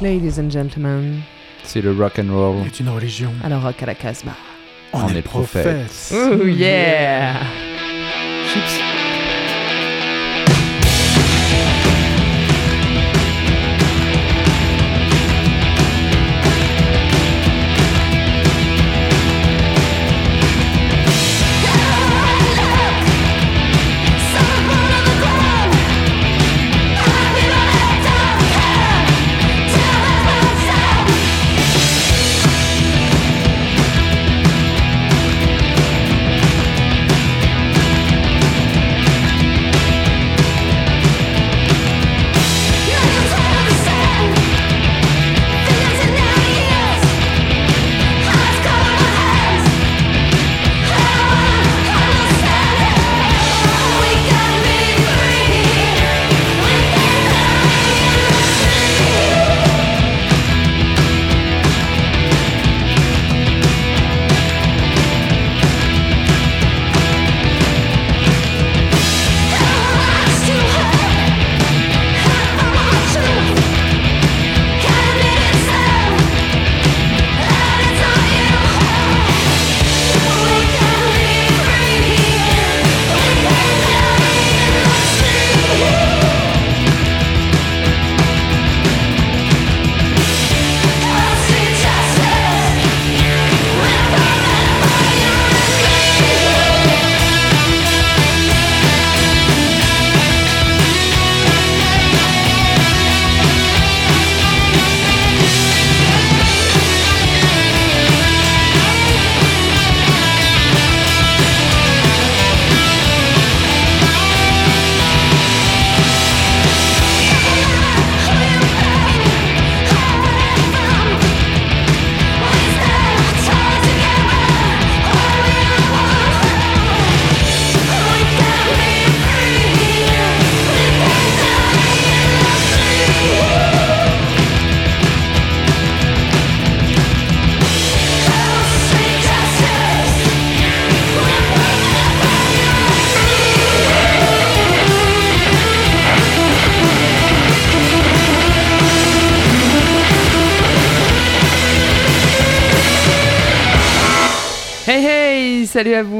Ladies and gentlemen. C'est le rock and roll. C'est une religion. Alors rock à la Casbah. On, est, prophètes. Oh yeah. Chips.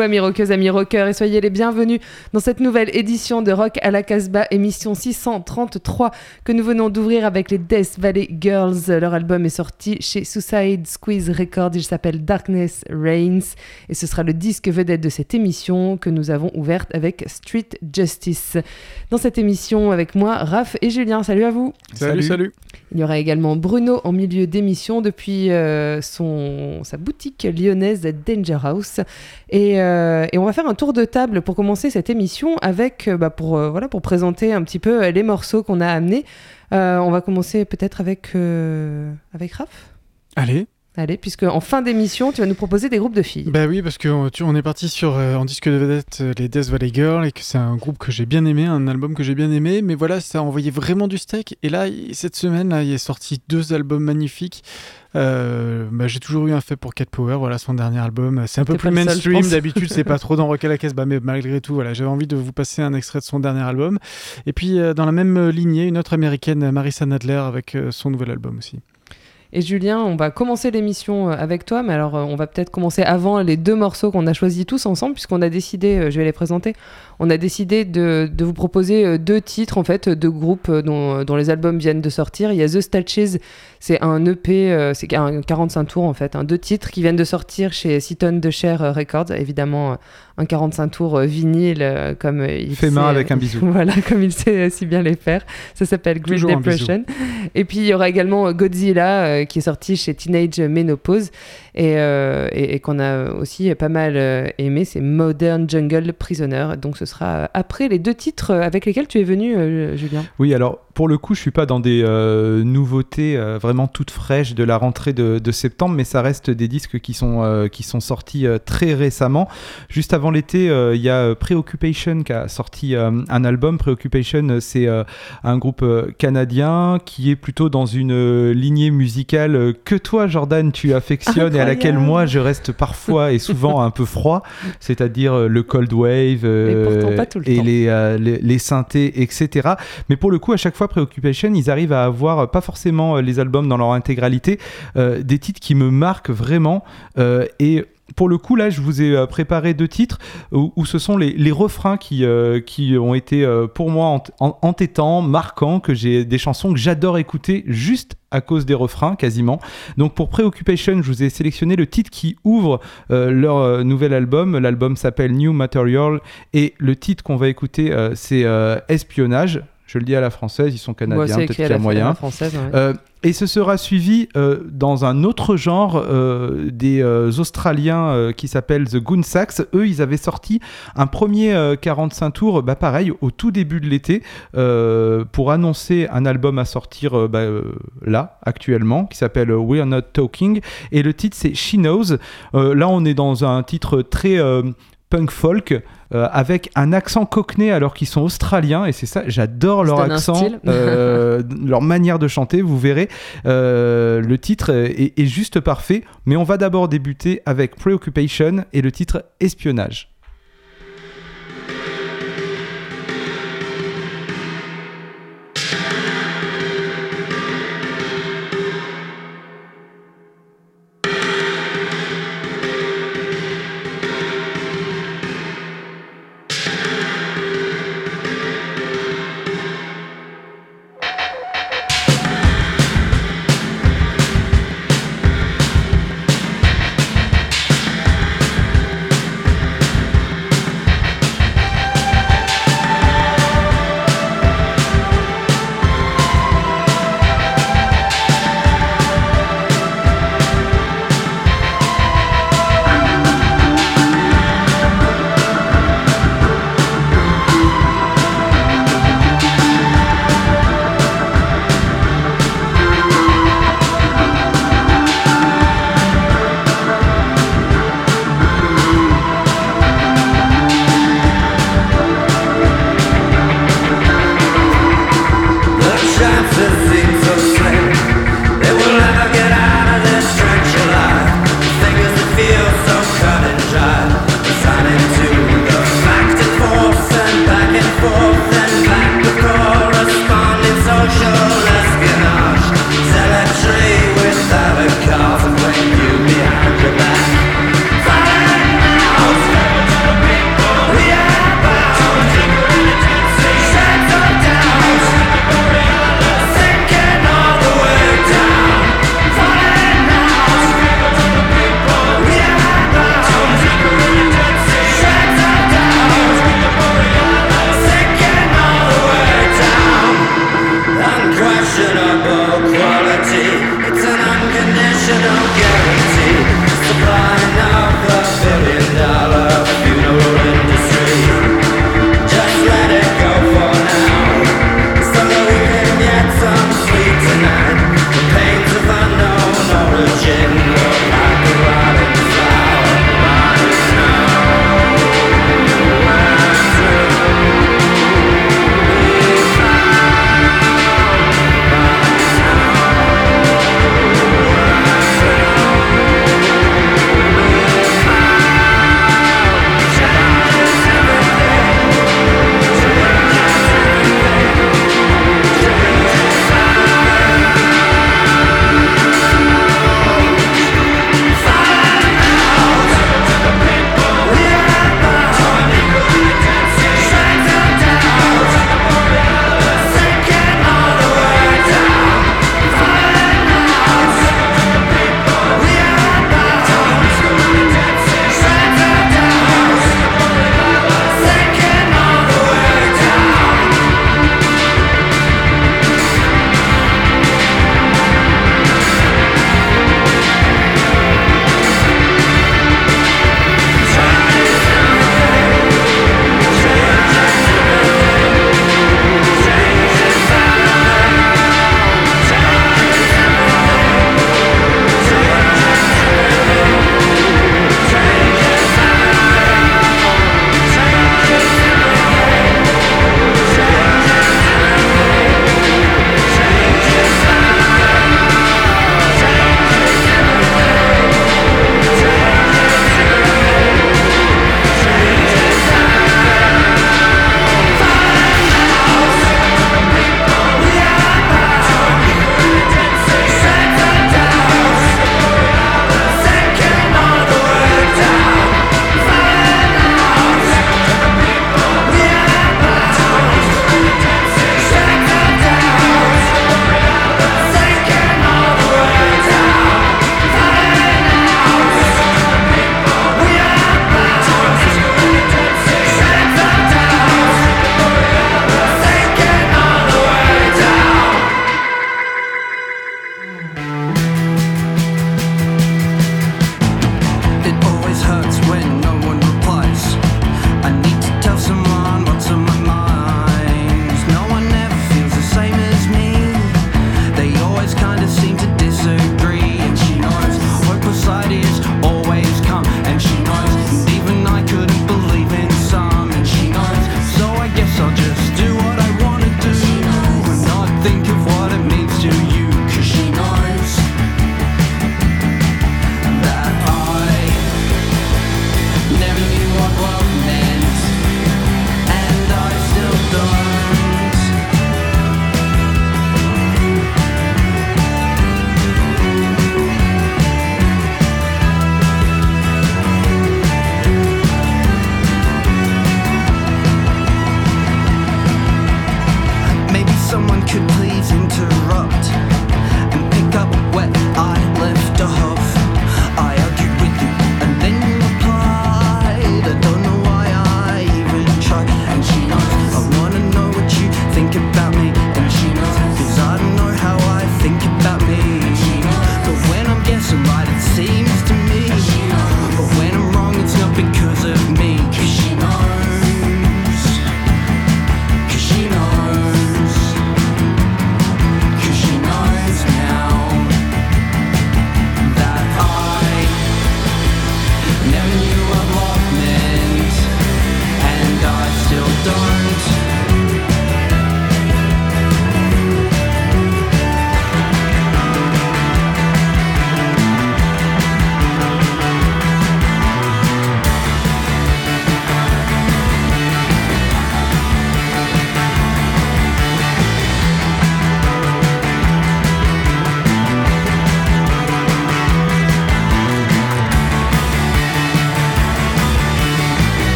Vous, amis rockeuses, amis rockeurs, et soyez les bienvenus dans cette nouvelle édition de Rock à la Casbah, émission 633, que nous venons d'ouvrir avec les Death Valley Girls. Leur album est sorti chez Suicide Squeeze Records, il s'appelle Darkness Reigns, et ce sera le disque vedette de cette émission que nous avons ouverte avec Street Justice. Dans cette émission, avec moi, Raph et Julien, salut à vous. Salut, salut. Il y aura également Bruno en milieu d'émission depuis euh, son, sa boutique lyonnaise Danger House. Euh, et, on va faire un tour de table pour commencer cette émission avec, euh, bah, pour, voilà, pour présenter un petit peu les morceaux qu'on a amenés. on va commencer peut-être avec, avec Raph. Allez. Allez, puisque en fin d'émission, tu vas nous proposer des groupes de filles. Bah oui, parce qu'on on est parti sur euh, en disque de vedette euh, les Death Valley Girls et que c'est un groupe que j'ai bien aimé, un album que j'ai bien aimé, mais voilà, ça a envoyé vraiment du steak. Et là, cette semaine, là, il est sorti deux albums magnifiques. Euh, bah, j'ai toujours eu un fait pour Cat Power, voilà son dernier album. C'est un peu plus mainstream, d'habitude c'est pas trop dans Rock à la caisse, bah, mais malgré tout, voilà, j'avais envie de vous passer un extrait de son dernier album. Et puis dans la même lignée, une autre américaine, Marissa Nadler, avec son nouvel album aussi. Et Julien, on va commencer l'émission euh, avec toi, mais alors euh, on va peut-être commencer avant les deux morceaux qu'on a choisis tous ensemble, puisqu'on a décidé, euh, je vais les présenter, on a décidé de, vous proposer deux titres en fait, de groupes dont, dont, les albums viennent de sortir. Il y a The Statches, c'est un EP, c'est un 45 tours en fait, un deux titres qui viennent de sortir chez Seaton de Cher Records, évidemment un 45 tours euh, vinyle euh, comme euh, il fait main avec un bisou. voilà, comme il sait si bien les faire. Ça s'appelle Great Depression. Et puis il y aura également Godzilla qui est sorti chez Teenage Menopause et, et, qu'on a aussi pas mal aimé. C'est Modern Jungle Prisoner. Donc ce sera après les deux titres avec lesquels tu es venu, Julien. Oui, alors pour le coup, je suis pas dans des euh, nouveautés euh, vraiment toutes fraîches de la rentrée de, de, septembre, mais ça reste des disques qui sont, euh, qui sont sortis très récemment. Juste avant l'été, il y a Preoccupation qui a sorti un album. Preoccupation, c'est un groupe canadien qui est plutôt dans une lignée musicale que toi, Jordan, tu affectionnes et à laquelle moi, je reste parfois et souvent un peu froid, c'est-à-dire le cold wave et les, les, les synthés, etc. Mais pour le coup, à chaque fois, Preoccupation, ils arrivent à avoir, euh, pas forcément euh, les albums dans leur intégralité, euh, des titres qui me marquent vraiment. et pour le coup, là, je vous ai préparé deux titres où, ce sont les, refrains qui, qui ont été pour moi entêtants, marquants, que j'ai des chansons que j'adore écouter juste à cause des refrains quasiment. Donc pour Preoccupation, je vous ai sélectionné le titre qui ouvre leur nouvel album. L'album s'appelle New Material et le titre qu'on va écouter c'est Espionnage. Je le dis à la française, ils sont canadiens, peut-être qu'il y a moyen. Euh, et ce sera suivi euh, dans un autre genre euh, des Australiens qui s'appellent The Goon Sax. Eux, ils avaient sorti un premier 45 tours, bah, pareil, au tout début de l'été, pour annoncer un album à sortir bah, là, actuellement, qui s'appelle We're Not Talking. Et le titre, c'est She Knows. là, on est dans un titre très punk folk euh, avec un accent cockney alors qu'ils sont australiens et c'est ça j'adore leur accent euh, leur manière de chanter vous verrez. Euh, le titre est, est juste parfait mais on va d'abord débuter avec Preoccupation et le titre Espionnage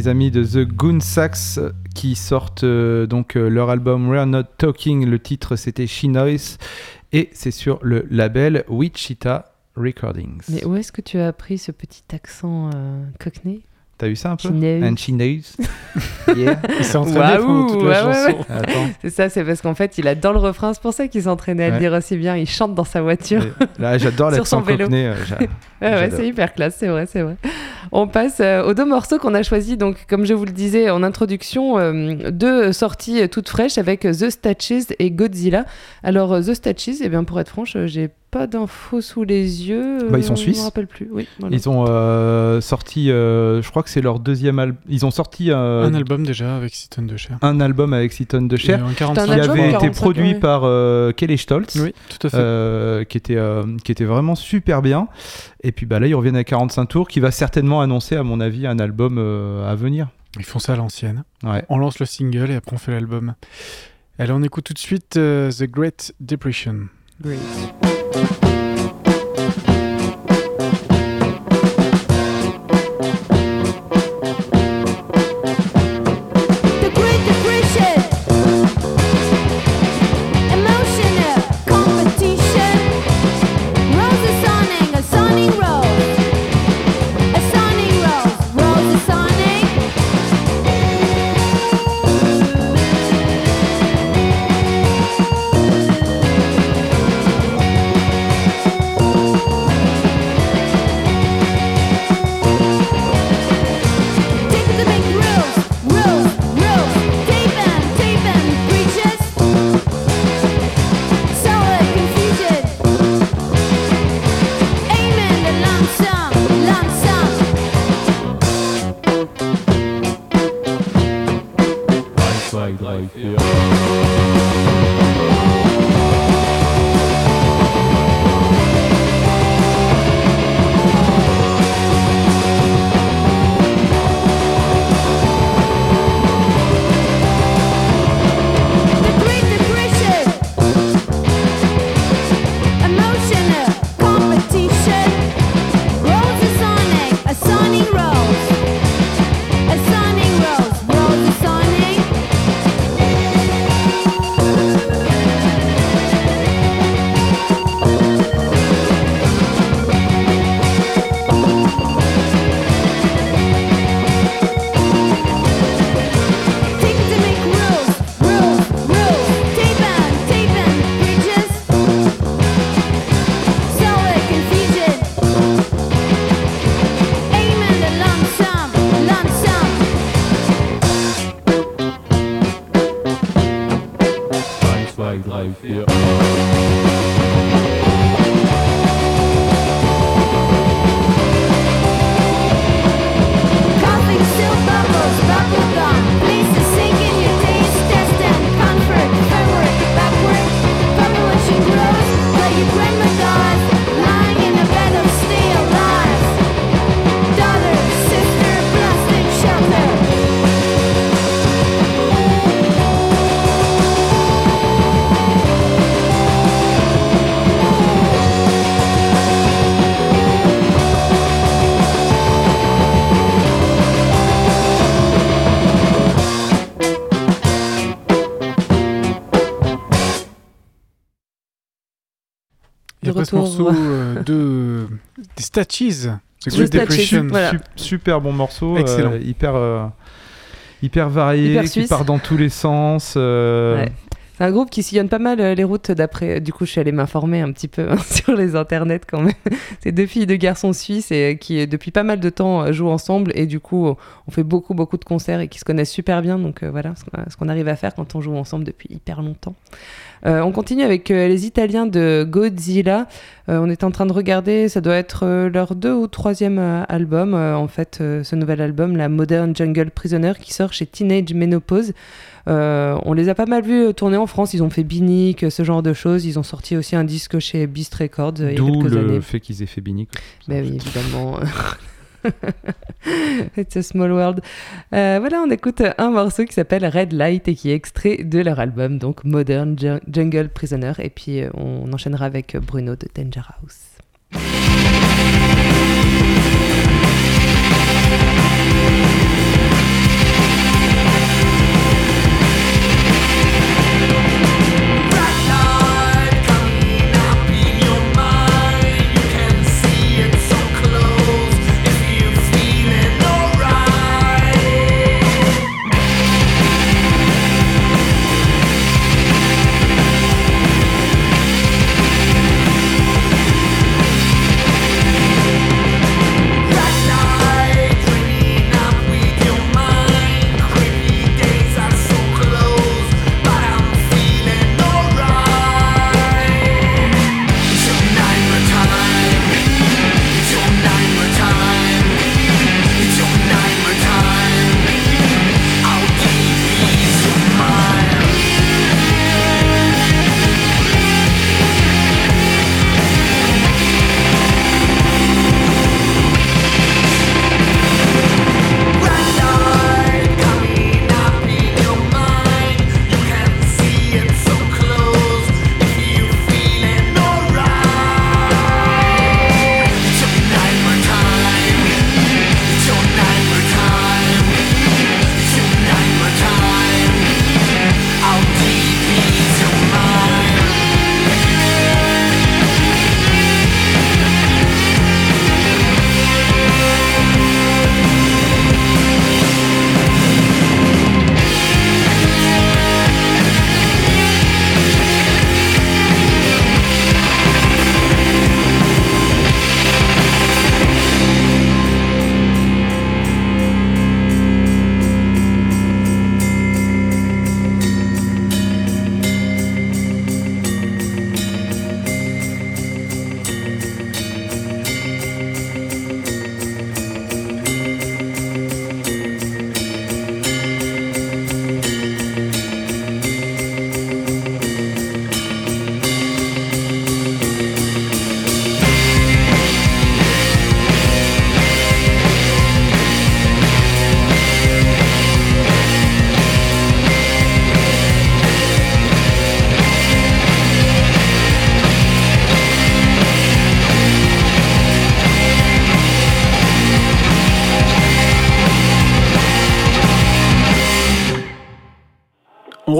les amis de The Goon Sax qui sortent euh, donc euh, leur album We're Not Talking. Le titre c'était She Noise et c'est sur le label Wichita Recordings. Mais où est-ce que tu as appris ce petit accent euh, cockney? T'as vu ça un peu. And She Knows. yeah. Il s'est entraîné pendant toute la Waouh, ouais, chanson. C'est ça, c'est parce qu'en fait, il adore le refrain, c'est pour ça qu'il s'entraînait à le dire aussi bien. Il chante dans sa voiture. Et Là, j'adore Sur l'accent son vélo. cockney. euh, Ouais, c'est hyper classe, c'est vrai, c'est vrai. On passe euh, aux deux morceaux qu'on a choisis. Donc, comme je vous le disais en introduction, euh, deux sorties toutes fraîches avec The Statches et Godzilla. Alors, The Statches, eh bien, pour être franche, j'ai pas d'infos sous les yeux. Bah, ils sont euh, suisses. Je me rappelle plus. Oui, voilà. Ils ont euh, sorti, euh, je crois que c'est leur deuxième album. Ils ont sorti euh, Un album déjà avec 6 tonnes de chair. un album avec 6 tonnes de chair qui 45. album avait été 45, produit ouais. par euh, Kelly Stoltz. Oui, tout à fait. euh, qui, était, euh, qui était vraiment super bien. Et puis bah, là, ils reviennent à 45 tours, qui va certainement annoncer, à mon avis, un album euh, à venir. Ils font ça à l'ancienne. Ouais. On lance le single et après on fait l'album. Allez, on écoute tout de suite euh, The Great Depression. Great. The morceau euh, de... des Statues. The The Great Depression. voilà. Super bon morceau. euh, Excellent. hyper, euh, hyper varié, Hyper qui part dans tous les sens. euh, Ouais. C'est un groupe qui sillonne pas mal les routes d'après. Du coup, je suis allée m'informer un petit peu hein, sur les internets quand même. C'est deux filles, deux garçons suisses et qui, depuis pas mal de temps, jouent ensemble. Et du coup, on fait beaucoup, beaucoup de concerts et qui se connaissent super bien. Donc euh, voilà ce qu'on- ce qu'on arrive à faire quand on joue ensemble depuis hyper longtemps. Euh, on continue avec euh, les Italiens de Godzilla. Euh, on est en train de regarder, ça doit être leur deux ou troisième album. en fait, ce nouvel album, la Modern Jungle Prisoner, qui sort chez Teenage Menopause. On les a pas mal vus tourner en France. Ils ont fait Binic, ce genre de choses. Ils ont sorti aussi un disque chez Beast Records il y a D'où quelques le années. fait qu'ils aient fait Binic. Ben oui, évidemment. It's a small world. Euh, voilà, on écoute un morceau qui s'appelle Red Light et qui est extrait de leur album, donc Modern Ju- Jungle Prisoner. Et puis euh, on enchaînera avec Bruno de Danger House.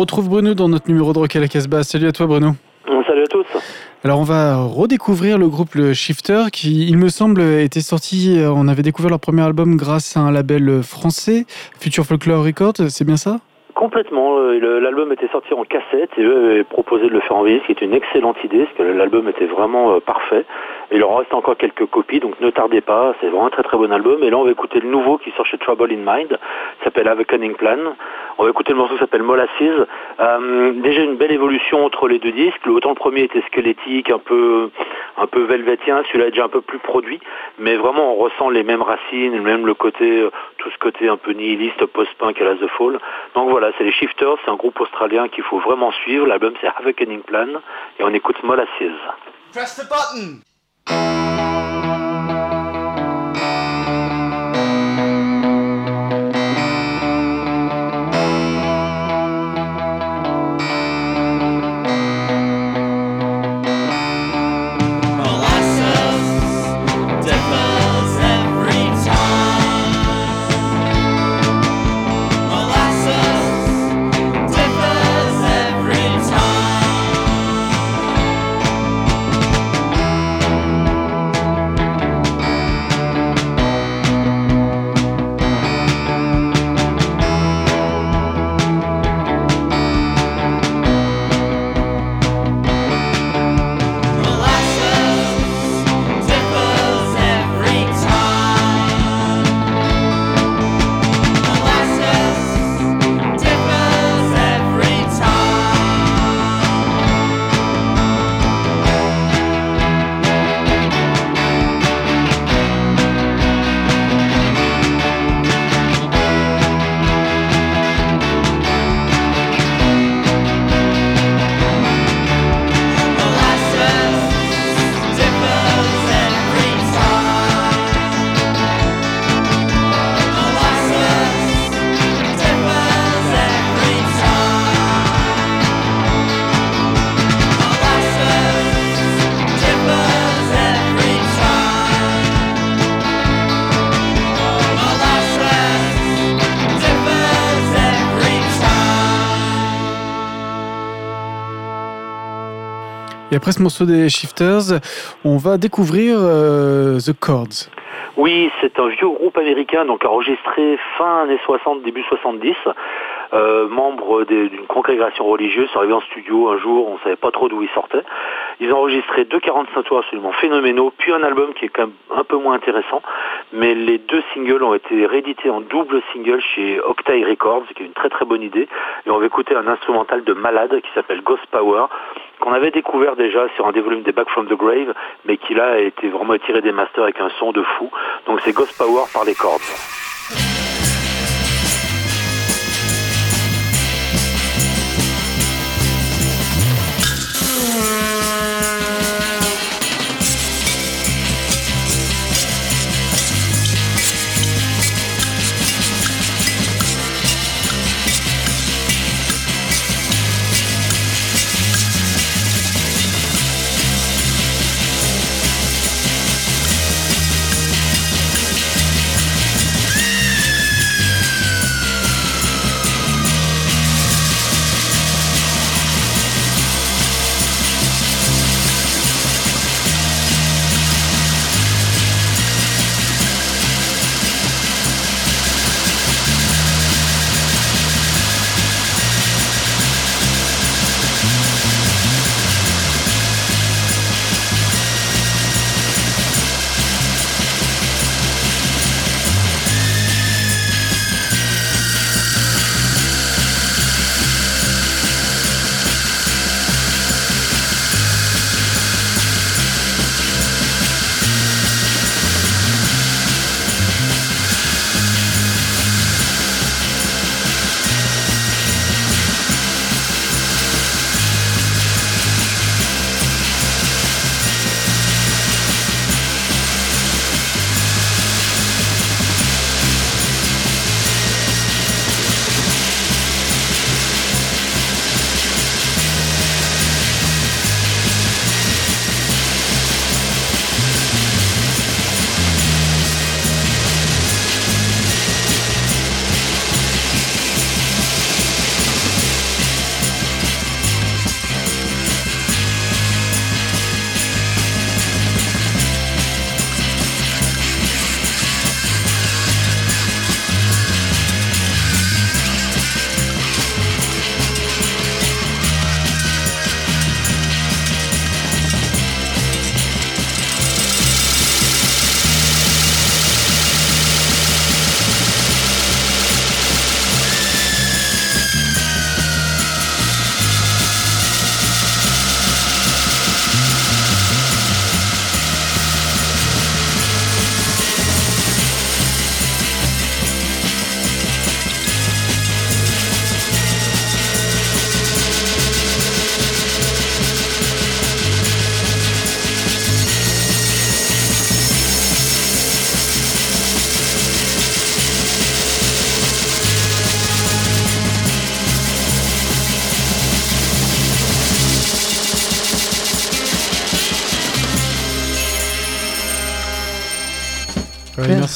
Retrouve Bruno dans notre numéro de Rock à la Casbah. Salut à toi Bruno. Salut à tous. Alors on va redécouvrir le groupe le Shifter qui, il me semble, était sorti, euh, on avait découvert leur premier album grâce à un label français, Future Folklore Records, c'est bien ça? Complètement. euh, L'album était sorti en cassette et eux avaient proposé de le faire en vinyle, ce qui est une excellente idée, parce que l'album était vraiment euh, parfait. Et il en reste encore quelques copies, donc ne tardez pas. C'est vraiment un très très bon album. Et là, on va écouter le nouveau qui sort chez Trouble in Mind, s'appelle Have a Cunning Plan. On va écouter le morceau qui s'appelle Molasses. Euh, déjà une belle évolution entre les deux disques. Autant le premier était squelettique, un peu un peu velvetien, celui-là est déjà un peu plus produit, mais vraiment on ressent les mêmes racines, même le côté, euh, tout ce côté un peu nihiliste, post-punk à la The Fall. Donc voilà, c'est les Shifters, c'est un groupe australien qu'il faut vraiment suivre. L'album c'est Have a Cunning Plan et on écoute Molasses. Press the button! Et après ce morceau des Shifters, on va découvrir euh, The Chords. Oui, c'est un vieux groupe américain, donc enregistré fin années 60, début 70. Euh, membre d'une congrégation religieuse, sont arrivés en studio un jour, on savait pas trop d'où ils sortaient. Ils ont enregistré deux 45 tours absolument phénoménaux, puis un album qui est quand même un peu moins intéressant, mais les deux singles ont été réédités en double single chez Octave Records, qui est une très très bonne idée. Et on va écouter un instrumental de malade qui s'appelle Ghost Power, qu'on avait découvert déjà sur un des volumes des Back from the Grave, mais qui là a été vraiment tiré des masters avec un son de fou. Donc c'est Ghost Power par les cordes.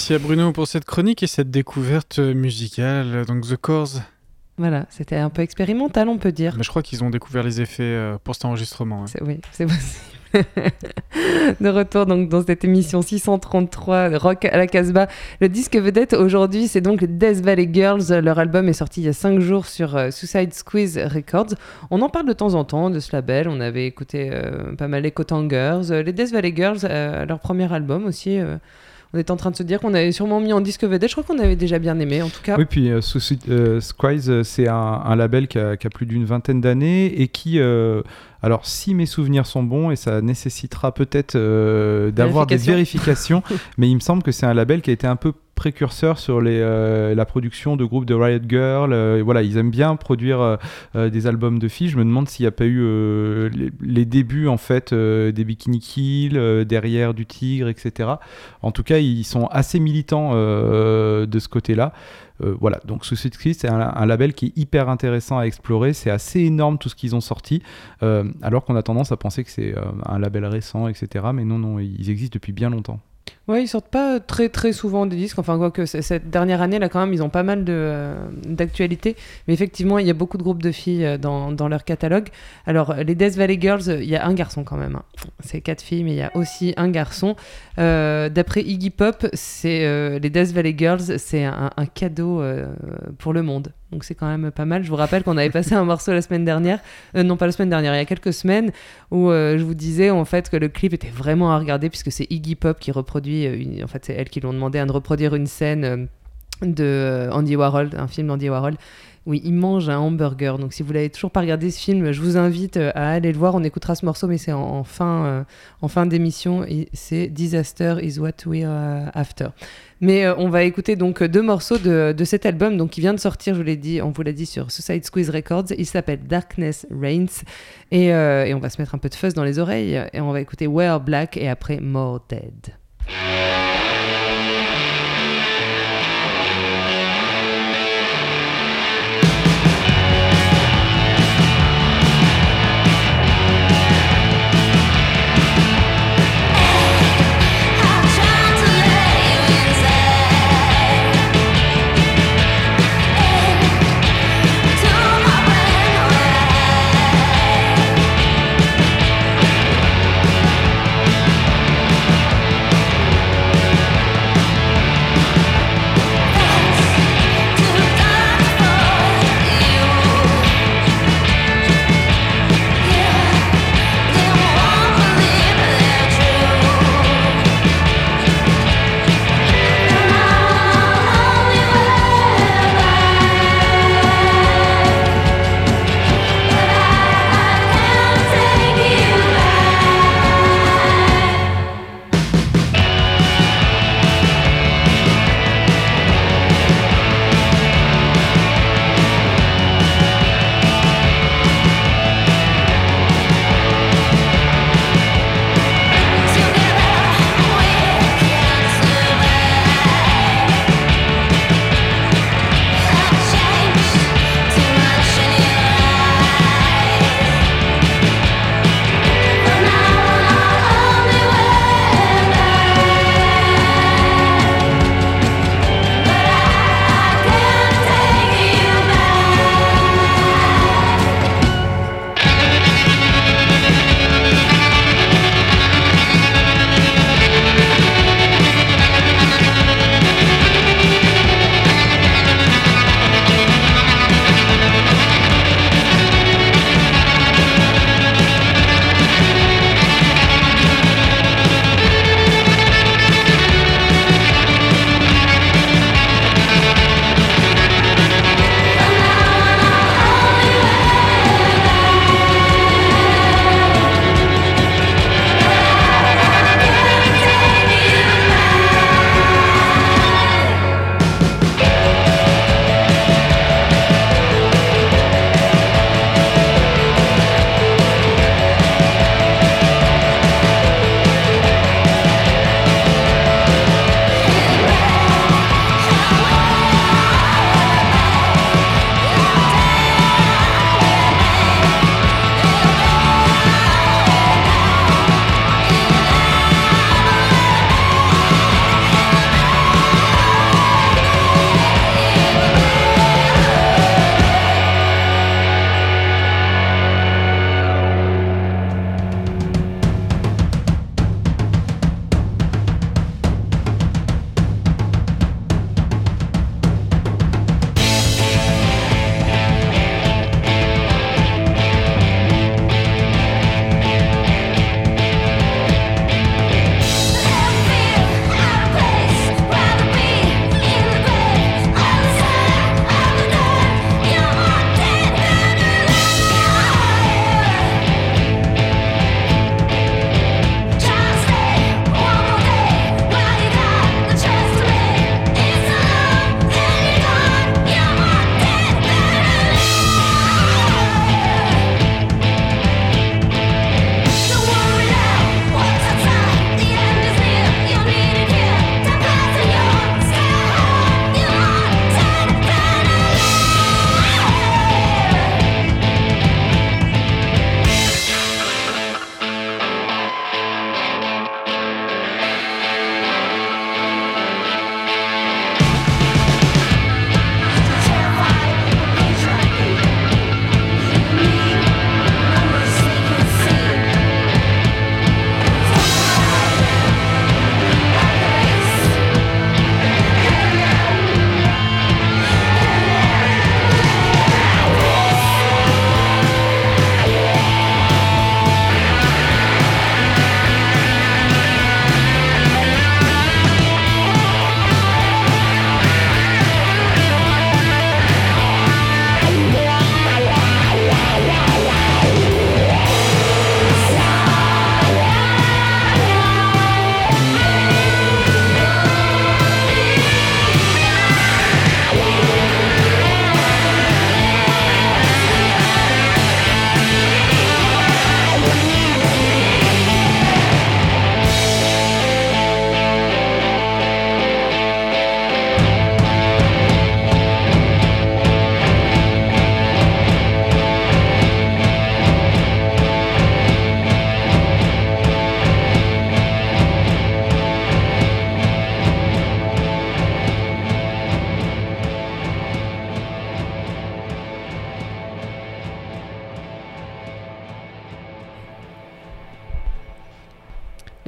Merci à Bruno pour cette chronique et cette découverte musicale. Donc The Cores, Voilà, c'était un peu expérimental, on peut dire. Mais je crois qu'ils ont découvert les effets euh, pour cet enregistrement. hein. C'est- Oui, c'est possible. de retour donc dans cette émission 633 Rock à la Casbah. Le disque vedette aujourd'hui, c'est donc les Death Valley Girls. Leur album est sorti il y a 5 jours sur euh, Suicide Squeeze Records. On en parle de temps en temps de ce label. On avait écouté euh, pas mal les Cotangers. Les Death Valley Girls, euh, leur premier album aussi. On était en train de se dire qu'on avait sûrement mis en disque vedette. Je crois qu'on avait déjà bien aimé, en tout cas. Oui, puis euh, euh, Squeeze, euh, c'est un, label qui a, qui a plus d'une vingtaine d'années et qui, euh, alors si mes souvenirs sont bons, et ça nécessitera peut-être euh, d'avoir des vérifications, mais il me semble que c'est un label qui a été un peu précurseur sur les, euh, la production de groupes de Riot Girl. euh, et voilà, ils aiment bien produire euh, des albums de filles. Je me demande s'il n'y a pas eu les, les débuts en fait des Bikini Kill, derrière du Tigre, etc. En tout cas, ils sont assez militants de ce côté-là. Euh, voilà, donc Suicide Squeeze, c'est un, un label qui est hyper intéressant à explorer. C'est assez énorme tout ce qu'ils ont sorti, euh, alors qu'on a tendance à penser que c'est euh, un label récent, etc. Mais non, non, ils existent depuis bien longtemps. Ouais, ils sortent pas très très souvent des disques. Enfin, quoique cette dernière année, là, quand même, ils ont pas mal de, euh, d'actualités. Mais effectivement, il y a beaucoup de groupes de filles euh, dans, dans leur catalogue. Alors, les Death Valley Girls, il y a un garçon quand même. hein. C'est quatre filles, mais il y a aussi un garçon. Euh, d'après Iggy Pop, les Death Valley Girls, c'est un, cadeau pour le monde. Donc c'est quand même pas mal. Je vous rappelle qu'on avait passé un morceau la semaine dernière, euh, non pas la semaine dernière, il y a quelques semaines, où euh, je vous disais en fait que le clip était vraiment à regarder puisque c'est Iggy Pop qui reproduit, euh, en fait c'est elle qui lui ont demandé à de reproduire une scène de euh, Andy Warhol, un film d'Andy Warhol. Oui, il mange un hamburger. Donc, si vous l'avez toujours pas regardé ce film, je vous invite euh, à aller le voir. On écoutera ce morceau, mais c'est en, fin, euh, en fin d'émission. C'est Disaster is what we are after. Mais on va écouter donc deux morceaux de, de cet album, donc qui vient de sortir. Je vous l'ai dit, on vous l'a dit sur Suicide Squeeze Records. Il s'appelle Darkness Reigns, et, et on va se mettre un peu de fuzz dans les oreilles. Et on va écouter Wear Black et après More Dead.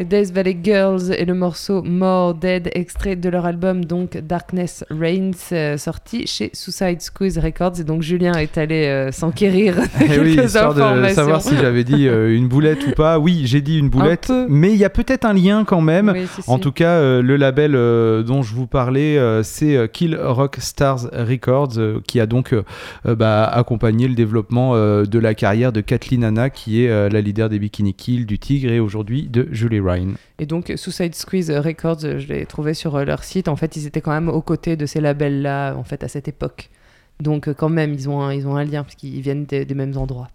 Death Valley Girls et le morceau More Dead, extrait de leur album donc Darkness Reigns, euh, sorti chez Suicide Squeeze Records. Et donc Julien est allé euh, s'enquérir de Eh oui, quelques histoire de informations. savoir si j'avais dit euh, une boulette ou pas. Oui, j'ai dit une boulette, mais il y a peut-être un lien quand même. Oui, si, si. En tout cas, le label dont je vous parlais, c'est Kill Rock Stars Records, qui a donc bah, accompagné le développement de la carrière de Kathleen Hanna, qui est la leader des Bikini Kill, du Tigre et aujourd'hui de Julie Ryan. Et donc Suicide Squeeze Records, euh, je l'ai trouvé sur euh, leur site. En fait, ils étaient quand même aux côtés de ces labels-là, en fait, à cette époque. Donc euh, quand même, ils ont un, ils ont un lien parce qu'ils viennent des, des mêmes endroits.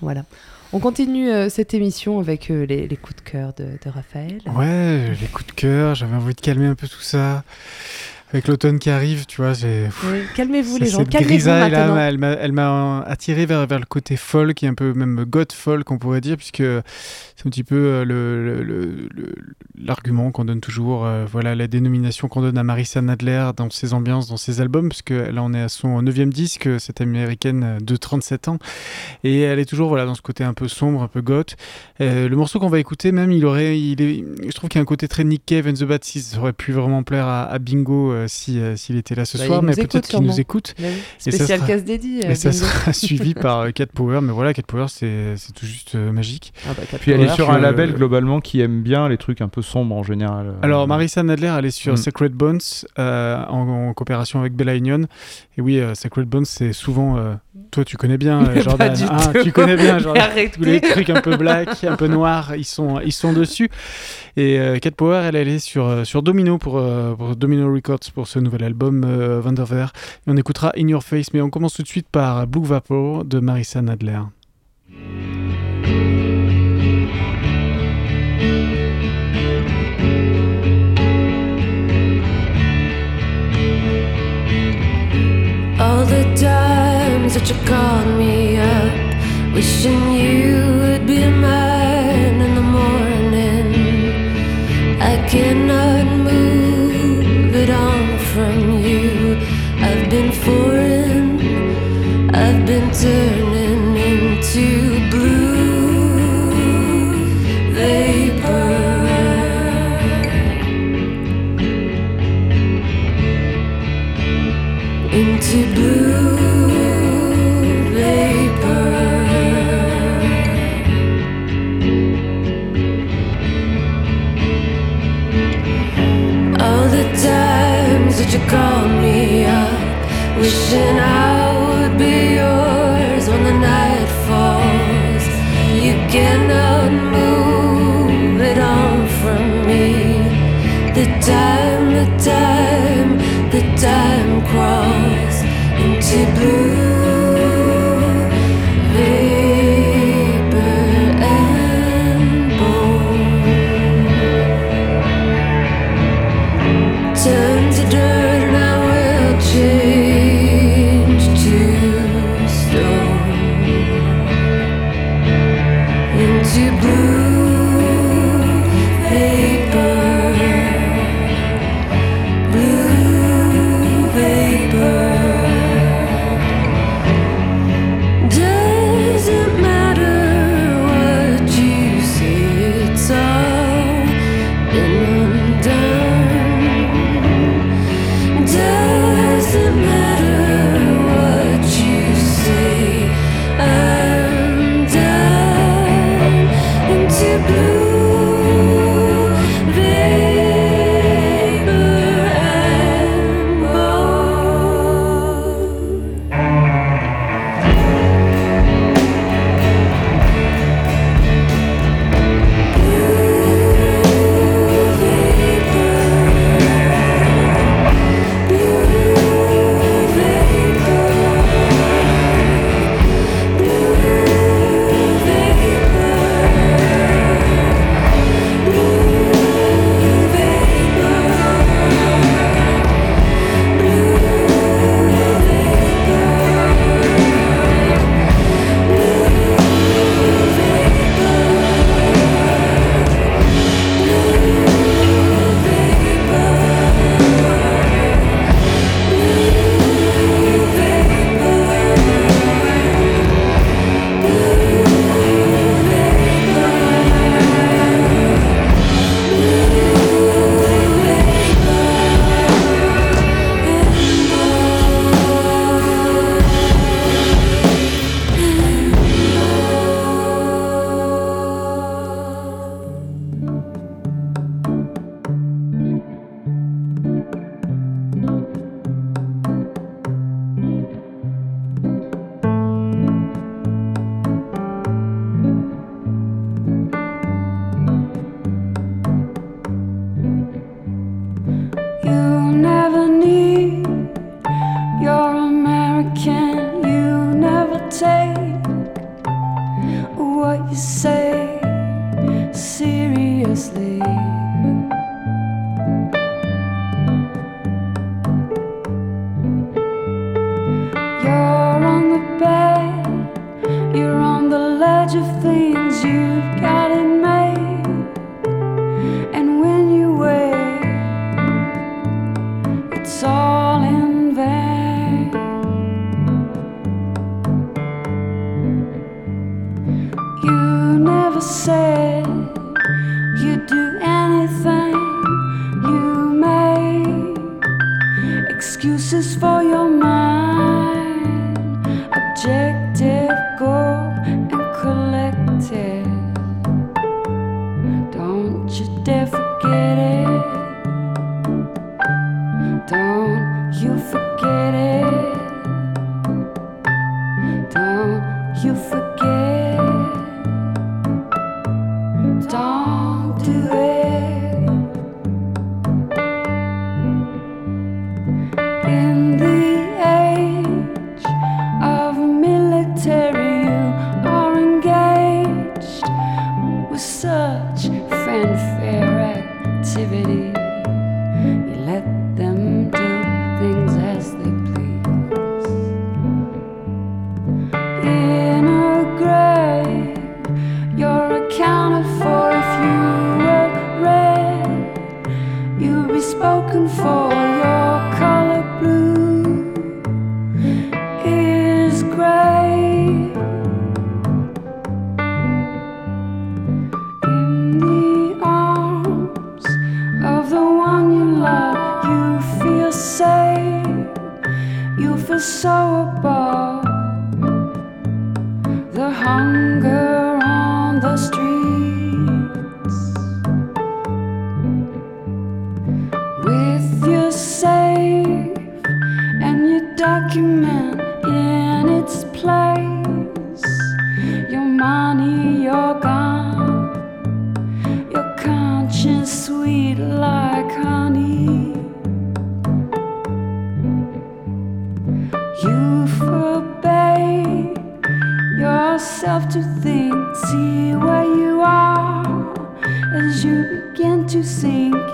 Voilà. On continue euh, cette émission avec euh, les, les coups de cœur de, de Raphaël. Ouais, les coups de cœur, j'avais envie de calmer un peu tout ça. Avec l'automne qui arrive, tu vois, j'ai. Oui, Calmez-vous les gens, cette calmez-vous grisaille là, maintenant. elle m'a, attiré vers, vers le côté folk et un peu même goth folk, on pourrait dire, puisque c'est un petit peu euh, le, le- le- le- l'argument qu'on donne toujours, euh, voilà, la dénomination qu'on donne à Marissa Nadler dans ses ambiances, dans ses albums, puisque là on est à son neuvième disque, cette américaine de 37 ans, et elle est toujours voilà dans ce côté un peu sombre, un peu goth. Euh, le morceau qu'on va écouter, même, il aurait, il est, je trouve qu'il y a un côté très Nick Cave and the Bad Seeds, ça aurait pu vraiment plaire à, à Bingo euh, si euh, s'il était là ce Bah, soir, mais peut-être qu'il nous écoute. Mais oui, Et ça Spécial sera- casse dédié. Et euh, ça bingo. sera suivi par euh, Cat Power, mais voilà, Cat Power, c'est tout juste euh, magique. Ah bah, Cat Puis elle est sur un label globalement qui aime bien les trucs un peu sombres en général. Euh, Alors, Marissa Nadler, elle est sur Mm. Sacred Bones euh, en, en coopération avec Bella Union. Et oui, euh, Sacred Bones, c'est souvent. euh, toi, tu connais bien, euh, Pas Jordan. du Ah, tout. tu connais bien, Jordan. Tous les trucs un peu black, un peu noirs, ils sont, ils sont dessus. Et euh, Cat Power, elle, elle est sur, euh, sur Domino pour, euh, pour Domino Records pour ce nouvel album euh, Vanderveer. Et on écoutera In Your Face, mais on commence tout de suite par Blue Vapor de Marissa Nadler. All the times that you called me up, wishing you would be mine in the morning. I cannot into document in its place, your money, your gun, your conscience sweet like honey. You forbade yourself to think, see where you are as you begin to sink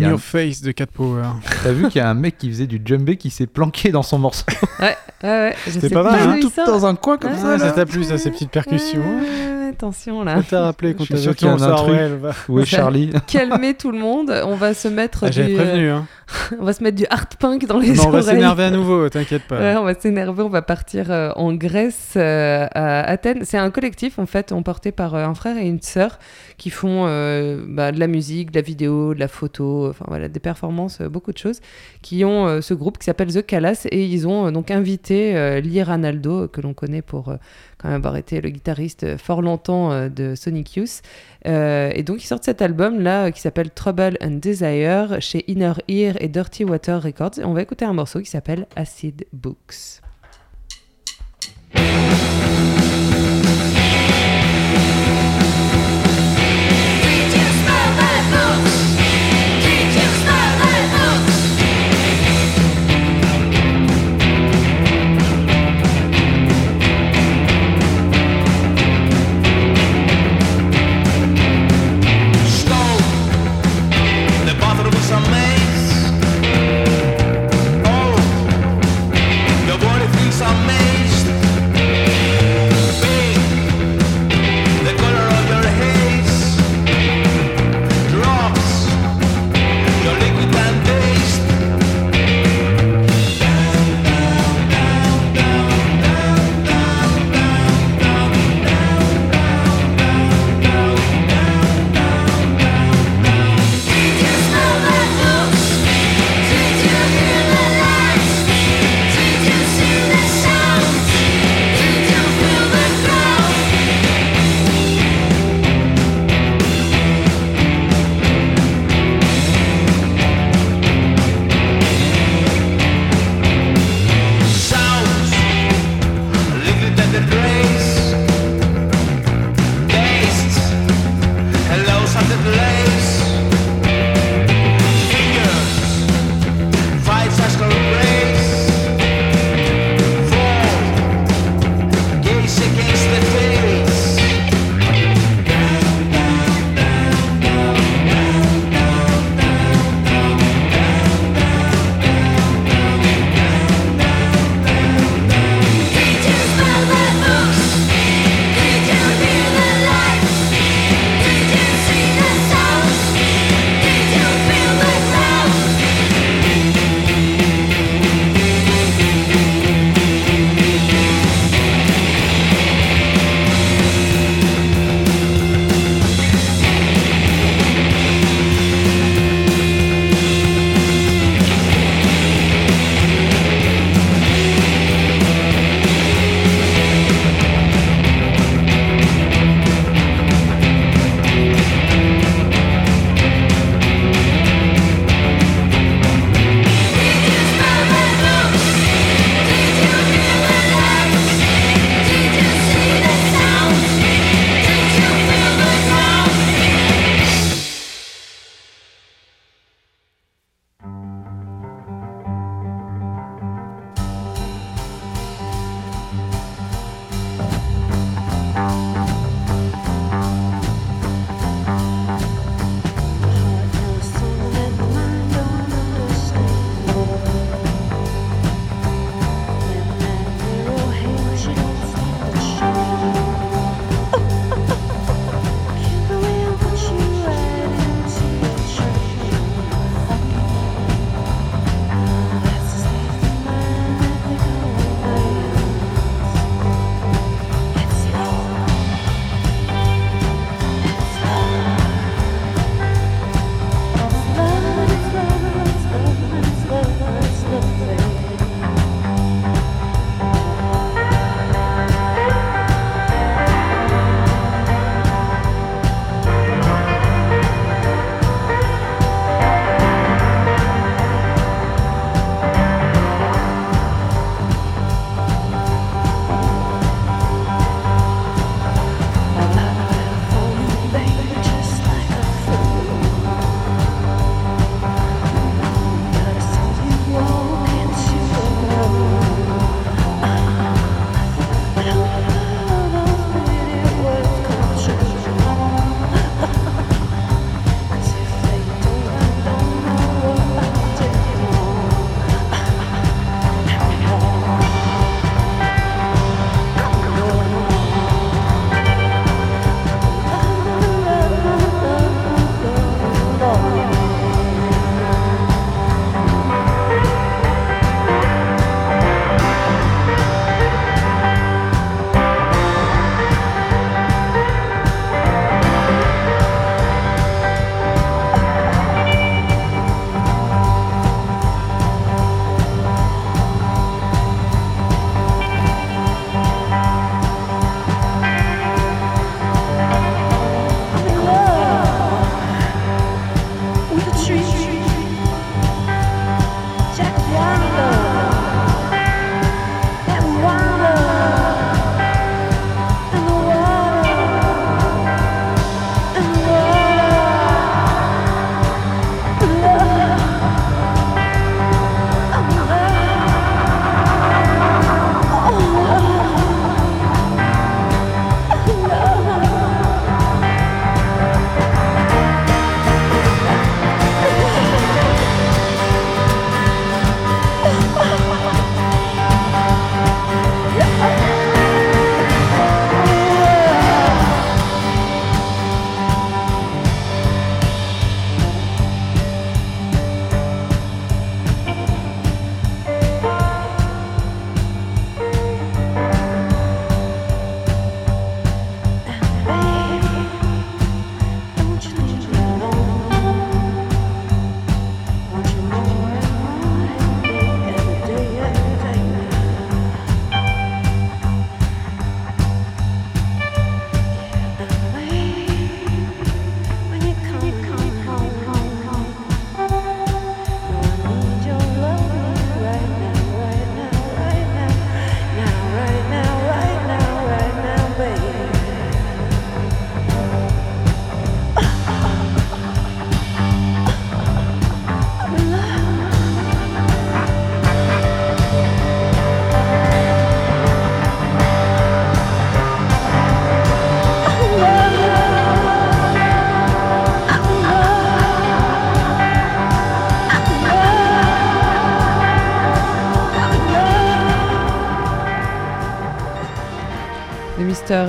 y a un- Your Face de Cat Power. T'as vu qu'il y a un mec qui faisait du djembé qui s'est planqué dans son morceau Ouais, ouais, ouais. C'était pas mal, hein, tout dans un coin comme Ouais, ça. Là. ça t'a plu, ça, ces petites percussions. Attention là. On t'a rappelé qu'on Je suis t'avait sûr qu'il y a un truc. Où est Charlie Calmer tout le monde. On va se mettre Ah, du, J'avais euh, prévenu. Hein. on va se mettre du hard punk dans les Non, on va s'énerver à nouveau, t'inquiète pas. Ouais, on va s'énerver, on va partir euh, en Grèce, euh, à Athènes. C'est un collectif, en fait, on porté par euh, un frère et une sœur qui font euh, bah, de la musique, de la vidéo, de la photo, enfin voilà, des performances, euh, beaucoup de choses, qui ont euh, ce groupe qui s'appelle The Calas et ils ont euh, donc invité euh, Lee Ranaldo, que l'on connaît pour euh, quand même avoir été le guitariste euh, fort longtemps euh, de Sonic Youth. Euh, et donc ils sortent cet album là euh, qui s'appelle Trouble and Desire chez Inner Ear et Dirty Water Records. Et on va écouter un morceau qui s'appelle Acid Books.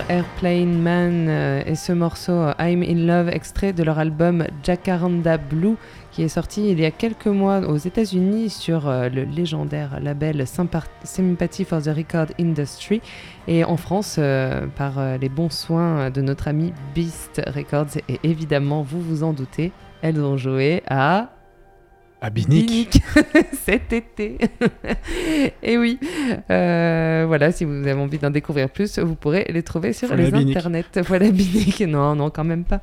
Airplane Man euh, et ce morceau euh, I'm in Love, extrait de leur album Jacaranda Blue, qui est sorti il y a quelques mois aux États-Unis sur euh, le légendaire label Sympa- Sympathy for the Record Industry et en France par les bons soins de notre ami Beast Records. Et évidemment, vous vous en doutez, elles ont joué à À Binic. Cet été. Et oui, euh, voilà, si vous avez envie d'en découvrir plus, vous pourrez les trouver sur Voilà les Binic. internets. Voilà Binic. Non, non, quand même pas.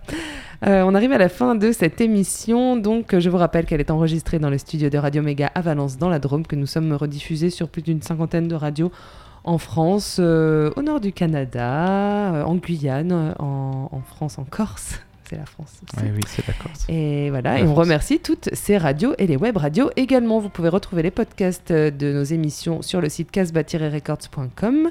Euh, on arrive à la fin de cette émission, donc je vous rappelle qu'elle est enregistrée dans le studio de Radio Méga à Valence, dans la Drôme, que nous sommes rediffusés sur plus d'une cinquantaine de radios en France, euh, au nord du Canada, en Guyane, en, en France, en Corse. C'est la France aussi. Oui, c'est la Corse. Et voilà, La et on France. remercie toutes ces radios et les web radios également. Vous pouvez retrouver les podcasts euh, de nos émissions sur le site casbah-records.com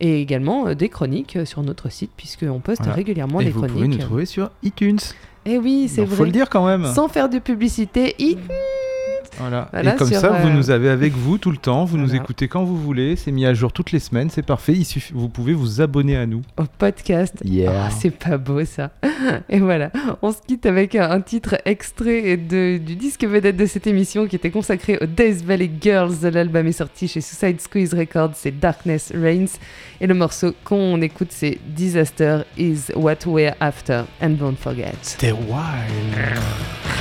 et également euh, des chroniques euh, sur notre site puisqu'on poste Voilà. régulièrement Et des vous pouvez chroniques. nous trouver sur iTunes. Et oui, c'est Il vrai. faut le dire quand même. Sans faire de publicité, i- Voilà. Voilà, et comme ça, vous euh, nous avez avec vous tout le temps. Vous nous écoutez quand vous voulez. C'est mis à jour toutes les semaines. C'est parfait. Il suffit, vous pouvez vous abonner à nous. au podcast. Yeah. Ah, c'est pas beau ça. Et voilà, on se quitte avec un, un titre extrait de, du disque vedette de cette émission qui était consacré aux Death Valley Girls. L'album est sorti chez Suicide Squeeze Records, c'est Darkness Reigns. Et le morceau qu'on écoute, c'est Disaster is what we're after and don't forget. C'était wild.